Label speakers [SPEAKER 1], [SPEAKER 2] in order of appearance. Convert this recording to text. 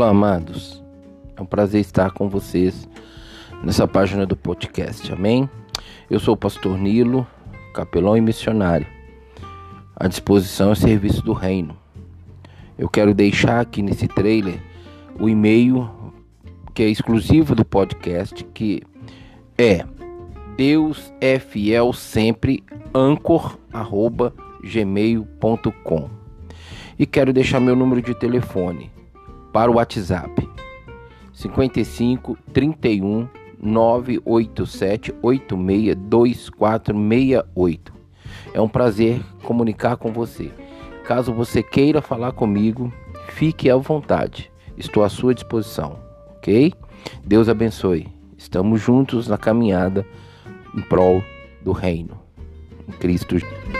[SPEAKER 1] Olá, amados. É um prazer estar com vocês nessa página do podcast. Amém? Eu sou o pastor Nilo, capelão e missionário. À disposição e serviço do reino. Eu quero deixar aqui nesse trailer o e-mail que é exclusivo do podcast, que é Deus é fiel sempre ancor@gmail.com. E quero deixar meu número de telefone para o WhatsApp 55 31 987 86 2468. É um prazer comunicar com você. Caso você queira falar comigo, fique à vontade. Estou à sua disposição, ok? Deus abençoe. Estamos juntos na caminhada em prol do reino. Em Cristo Jesus.